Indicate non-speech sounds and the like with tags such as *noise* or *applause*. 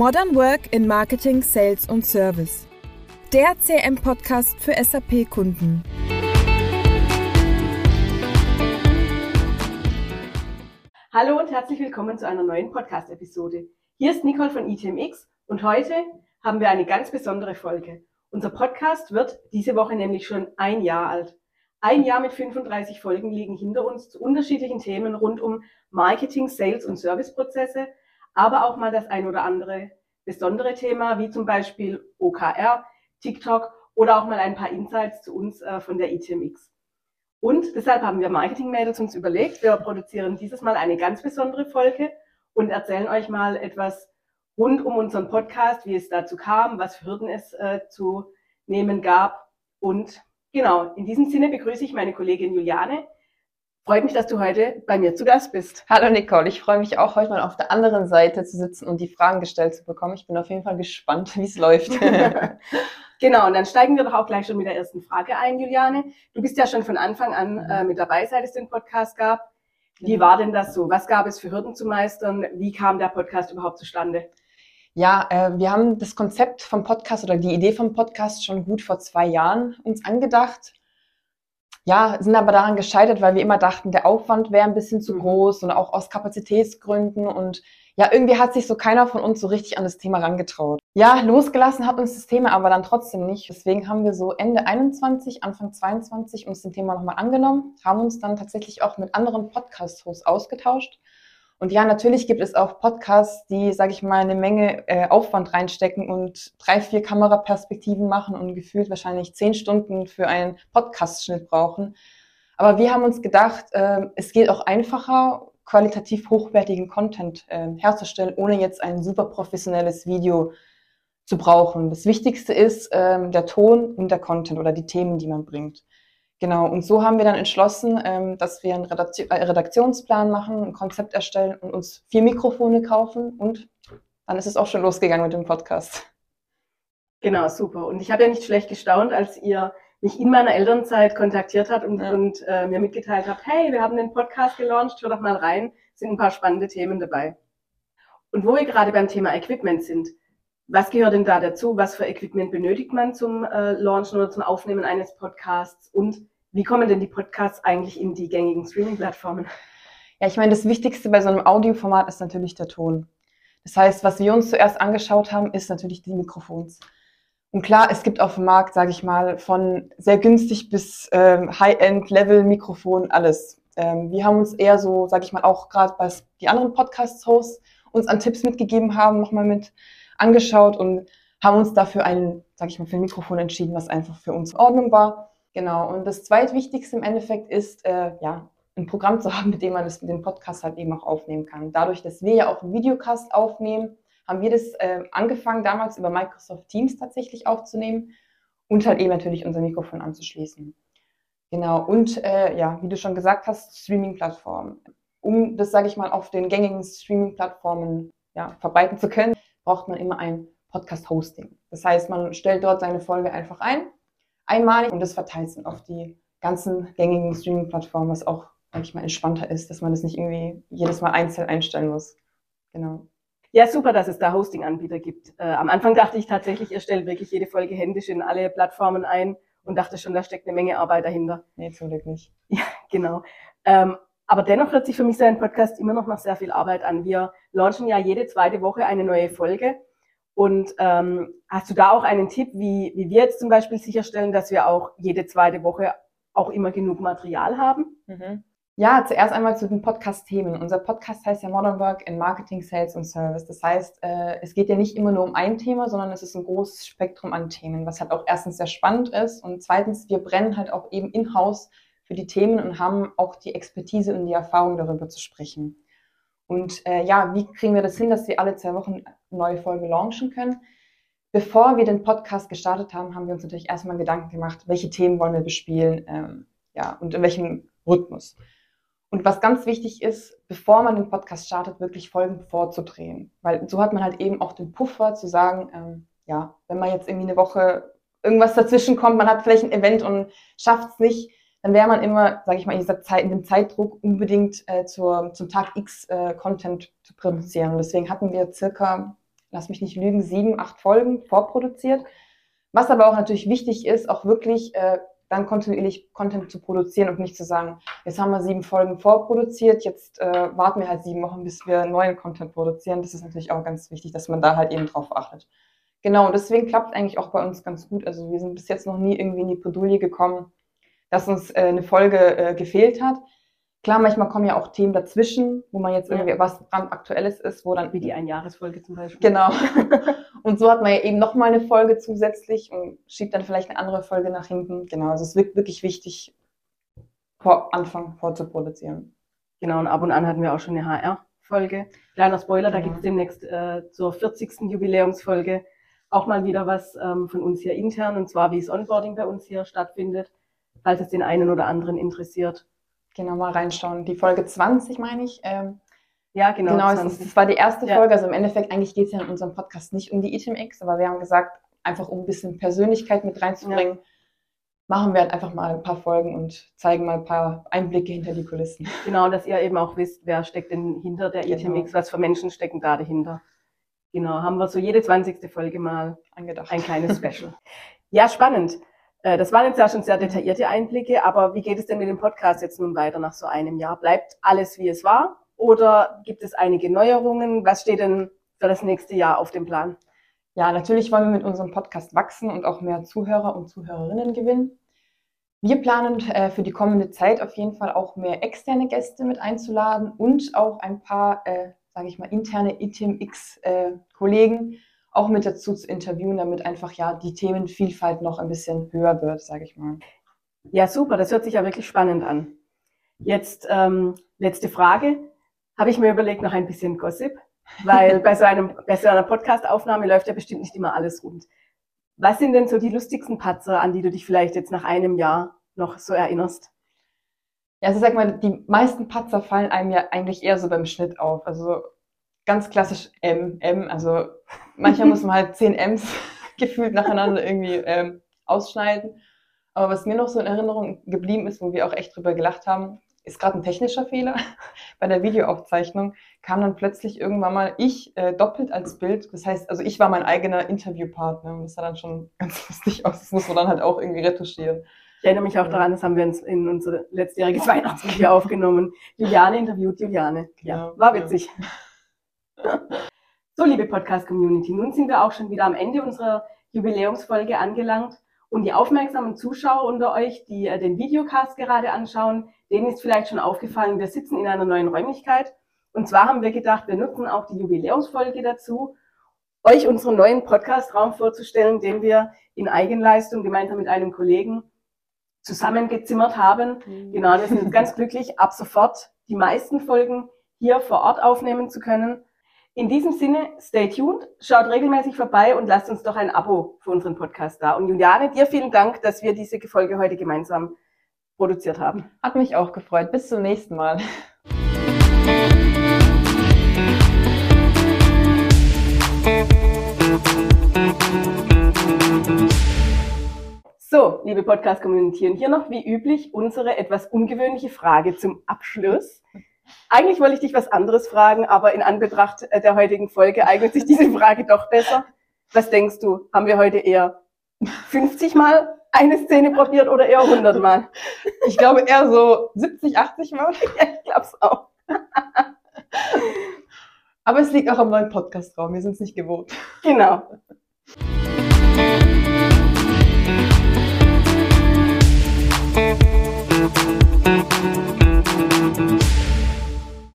Modern Work in Marketing, Sales und Service. Der CM-Podcast für SAP-Kunden. Hallo und herzlich willkommen zu einer neuen Podcast-Episode. Hier ist Nicole von ITMX und heute haben wir eine ganz besondere Folge. Unser Podcast wird diese Woche nämlich schon ein Jahr alt. Ein Jahr mit 35 Folgen liegen hinter uns zu unterschiedlichen Themen rund um Marketing, Sales und Serviceprozesse, aber auch mal das ein oder andere besondere Thema, wie zum Beispiel OKR, TikTok oder auch mal ein paar Insights zu uns äh, von der ITMX. Und deshalb haben wir Marketing-Mädels uns überlegt, wir produzieren dieses Mal eine ganz besondere Folge und erzählen euch mal etwas rund um unseren Podcast, wie es dazu kam, was für Hürden es äh, zu nehmen gab. Und genau, in diesem Sinne begrüße ich meine Kollegin Juliane, Freut mich, dass du heute bei mir zu Gast bist. Hallo Nicole, ich freue mich auch, heute mal auf der anderen Seite zu sitzen und die Fragen gestellt zu bekommen. Ich bin auf jeden Fall gespannt, *laughs* wie es läuft. *laughs* *laughs* genau, und dann steigen wir doch auch gleich schon mit der ersten Frage ein, Juliane. Du bist ja schon von Anfang an äh, mit dabei, seit es den Podcast gab. Wie genau. war denn das so? Was gab es für Hürden zu meistern? Wie kam der Podcast überhaupt zustande? Ja, äh, wir haben das Konzept vom Podcast oder die Idee vom Podcast schon gut vor zwei Jahren uns angedacht ja, sind aber daran gescheitert, weil wir immer dachten, der Aufwand wäre ein bisschen zu mhm. groß und auch aus Kapazitätsgründen und ja, irgendwie hat sich so keiner von uns so richtig an das Thema rangetraut. Ja, losgelassen hat uns das Thema aber dann trotzdem nicht. Deswegen haben wir so Ende 21, Anfang 22 uns dem Thema nochmal angenommen, haben uns dann tatsächlich auch mit anderen Podcast-Hosts ausgetauscht und ja, natürlich gibt es auch Podcasts, die, sage ich mal, eine Menge äh, Aufwand reinstecken und drei, vier Kameraperspektiven machen und gefühlt wahrscheinlich zehn Stunden für einen Podcast-Schnitt brauchen. Aber wir haben uns gedacht, äh, es geht auch einfacher, qualitativ hochwertigen Content äh, herzustellen, ohne jetzt ein super professionelles Video zu brauchen. Das Wichtigste ist ähm, der Ton und der Content oder die Themen, die man bringt. Genau, und so haben wir dann entschlossen, ähm, dass wir einen äh, Redaktionsplan machen, ein Konzept erstellen und uns vier Mikrofone kaufen und dann ist es auch schon losgegangen mit dem Podcast. Genau, super. Und ich habe ja nicht schlecht gestaunt, als ihr mich in meiner Elternzeit kontaktiert habt und, ja. und äh, mir mitgeteilt habt, hey, wir haben den Podcast gelauncht, hör doch mal rein, sind ein paar spannende Themen dabei. Und wo wir gerade beim Thema Equipment sind, was gehört denn da dazu? Was für Equipment benötigt man zum äh, Launchen oder zum Aufnehmen eines Podcasts? Und wie kommen denn die Podcasts eigentlich in die gängigen Streaming-Plattformen? Ja, ich meine, das Wichtigste bei so einem Audioformat ist natürlich der Ton. Das heißt, was wir uns zuerst angeschaut haben, ist natürlich die Mikrofons. Und klar, es gibt auf dem Markt, sage ich mal, von sehr günstig bis ähm, High-End-Level-Mikrofon alles. Ähm, wir haben uns eher so, sage ich mal, auch gerade bei die anderen Podcast-Hosts uns an Tipps mitgegeben haben, nochmal mit angeschaut und haben uns dafür ein, sage ich mal, für ein Mikrofon entschieden, was einfach für uns in Ordnung war. Genau. Und das zweitwichtigste im Endeffekt ist, äh, ja, ein Programm zu *laughs* haben, mit dem man das, den Podcast halt eben auch aufnehmen kann. Dadurch, dass wir ja auch einen Videocast aufnehmen, haben wir das äh, angefangen, damals über Microsoft Teams tatsächlich aufzunehmen und halt eben natürlich unser Mikrofon anzuschließen. Genau. Und äh, ja, wie du schon gesagt hast, Streaming-Plattformen. Um das, sage ich mal, auf den gängigen Streaming-Plattformen ja, verbreiten zu können, braucht man immer ein Podcast-Hosting. Das heißt, man stellt dort seine Folge einfach ein einmalig und das verteilt dann auf die ganzen gängigen Streaming-Plattformen, was auch, sag ich mal, entspannter ist, dass man das nicht irgendwie jedes Mal einzeln einstellen muss. Genau. Ja, super, dass es da Hosting-Anbieter gibt. Äh, am Anfang dachte ich tatsächlich, ihr stellt wirklich jede Folge händisch in alle Plattformen ein und dachte schon, da steckt eine Menge Arbeit dahinter. Nee, zum Glück nicht. *laughs* Ja, genau. Ähm, aber dennoch hört sich für mich so ein Podcast immer noch nach sehr viel Arbeit an. Wir launchen ja jede zweite Woche eine neue Folge und ähm, hast du da auch einen Tipp, wie, wie wir jetzt zum Beispiel sicherstellen, dass wir auch jede zweite Woche auch immer genug Material haben? Mhm. Ja, zuerst einmal zu den Podcast-Themen. Unser Podcast heißt ja Modern Work in Marketing, Sales und Service. Das heißt, äh, es geht ja nicht immer nur um ein Thema, sondern es ist ein großes Spektrum an Themen, was halt auch erstens sehr spannend ist und zweitens, wir brennen halt auch eben in-house für die Themen und haben auch die Expertise und die Erfahrung darüber zu sprechen. Und äh, ja, wie kriegen wir das hin, dass wir alle zwei Wochen neue Folge launchen können? Bevor wir den Podcast gestartet haben, haben wir uns natürlich erstmal Gedanken gemacht, welche Themen wollen wir bespielen ähm, ja, und in welchem Rhythmus. Und was ganz wichtig ist, bevor man den Podcast startet, wirklich Folgen vorzudrehen. Weil so hat man halt eben auch den Puffer zu sagen, ähm, ja, wenn man jetzt irgendwie eine Woche irgendwas dazwischen kommt, man hat vielleicht ein Event und schafft es nicht, dann wäre man immer, sage ich mal, in dieser Zeit, in dem Zeitdruck unbedingt äh, zur, zum Tag X äh, Content zu produzieren. Und deswegen hatten wir circa lass mich nicht lügen, sieben, acht Folgen vorproduziert. Was aber auch natürlich wichtig ist, auch wirklich äh, dann kontinuierlich Content zu produzieren und nicht zu sagen, jetzt haben wir sieben Folgen vorproduziert, jetzt äh, warten wir halt sieben Wochen, bis wir neuen Content produzieren. Das ist natürlich auch ganz wichtig, dass man da halt eben drauf achtet. Genau, und deswegen klappt eigentlich auch bei uns ganz gut. Also wir sind bis jetzt noch nie irgendwie in die Bredouille gekommen, dass uns äh, eine Folge äh, gefehlt hat. Klar, manchmal kommen ja auch Themen dazwischen, wo man jetzt irgendwie ja. was dran Aktuelles ist, wo dann. Wie die Einjahresfolge zum Beispiel. Genau. *laughs* und so hat man ja eben nochmal eine Folge zusätzlich und schiebt dann vielleicht eine andere Folge nach hinten. Genau, also es ist wirklich wichtig, vor Anfang vorzuproduzieren. Genau, und ab und an hatten wir auch schon eine HR-Folge. Kleiner Spoiler, da gibt es demnächst äh, zur 40. Jubiläumsfolge auch mal wieder was ähm, von uns hier intern, und zwar wie das Onboarding bei uns hier stattfindet, falls es den einen oder anderen interessiert. Genau, mal reinschauen. Die Folge 20, meine ich. Ähm, ja, genau. Genau, es, das war die erste ja. Folge. Also im Endeffekt, eigentlich geht es ja in unserem Podcast nicht um die ITMX, aber wir haben gesagt, einfach um ein bisschen Persönlichkeit mit reinzubringen, ja. machen wir halt einfach mal ein paar Folgen und zeigen mal ein paar Einblicke hinter die Kulissen. Genau, dass ihr eben auch wisst, wer steckt denn hinter der genau. ITMX, was für Menschen stecken da dahinter. Genau, haben wir so jede 20. Folge mal angedacht. Ein kleines *laughs* Special. ja, spannend. Äh, das waren jetzt ja schon sehr detaillierte Einblicke, aber wie geht es denn mit dem Podcast jetzt nun weiter nach so einem Jahr? Bleibt alles wie es war oder gibt es einige Neuerungen? Was steht denn für das nächste Jahr auf dem Plan? Ja, natürlich wollen wir mit unserem Podcast wachsen und auch mehr Zuhörer und Zuhörerinnen gewinnen. Wir planen äh, für die kommende Zeit auf jeden Fall auch mehr externe Gäste mit einzuladen und auch ein paar, äh, sage ich mal, interne ITMX-Kollegen, äh, auch mit dazu zu interviewen, damit einfach ja die Themenvielfalt noch ein bisschen höher wird, sage ich mal. Ja, super, das hört sich ja wirklich spannend an. Jetzt ähm, letzte Frage. Habe ich mir überlegt, noch ein bisschen Gossip, weil bei so, einem, bei so einer Podcast-Aufnahme läuft ja bestimmt nicht immer alles rund. Was sind denn so die lustigsten Patzer, an die du dich vielleicht jetzt nach einem Jahr noch so erinnerst? Ja, also sag mal, die meisten Patzer fallen einem ja eigentlich eher so beim Schnitt auf. Also ganz klassisch M, M, also manchmal muss man halt *laughs* zehn M's *laughs* gefühlt nacheinander irgendwie ähm, ausschneiden. Aber was mir noch so in Erinnerung geblieben ist, wo wir auch echt drüber gelacht haben, ist gerade ein technischer Fehler. *laughs* Bei der Videoaufzeichnung kam dann plötzlich irgendwann mal ich äh, doppelt als Bild. Das heißt, also ich war mein eigener Interviewpartner und das sah dann schon ganz lustig aus. Das muss man dann halt auch irgendwie retuschieren. Ich erinnere mich auch daran, das haben wir in unser letztjähriges Weihnachtsvideo aufgenommen. Juliane interviewt Juliane. Ja, ja war witzig. Ja. So, liebe Podcast-Community, nun sind wir auch schon wieder am Ende unserer Jubiläumsfolge angelangt. Und die aufmerksamen Zuschauer unter euch, die äh, den Videocast gerade anschauen, denen ist vielleicht schon aufgefallen, wir sitzen in einer neuen Räumlichkeit. Und zwar haben wir gedacht, wir nutzen auch die Jubiläumsfolge dazu, euch unseren neuen Podcast-Raum vorzustellen, den wir in Eigenleistung gemeinsam mit einem Kollegen zusammengezimmert haben. Mhm. Genau, wir sind ganz glücklich, ab sofort die meisten Folgen hier vor Ort aufnehmen zu können. In diesem Sinne, stay tuned, schaut regelmäßig vorbei und lasst uns doch ein Abo für unseren Podcast da. Und Juliane, dir vielen Dank, dass wir diese Folge heute gemeinsam produziert haben. Hat mich auch gefreut. Bis zum nächsten Mal. So, liebe Podcast-Community, hier noch wie üblich unsere etwas ungewöhnliche Frage zum Abschluss. Eigentlich wollte ich dich was anderes fragen, aber in Anbetracht äh, der heutigen Folge eignet sich diese Frage doch besser. Was denkst du, haben wir heute eher 50 Mal eine Szene probiert oder eher 100 Mal? Ich glaube eher so 70, 80 Mal. *laughs* Ja, ich glaube es auch. Aber es liegt auch am neuen Podcastraum. Wir sind es nicht gewohnt. Genau. Musik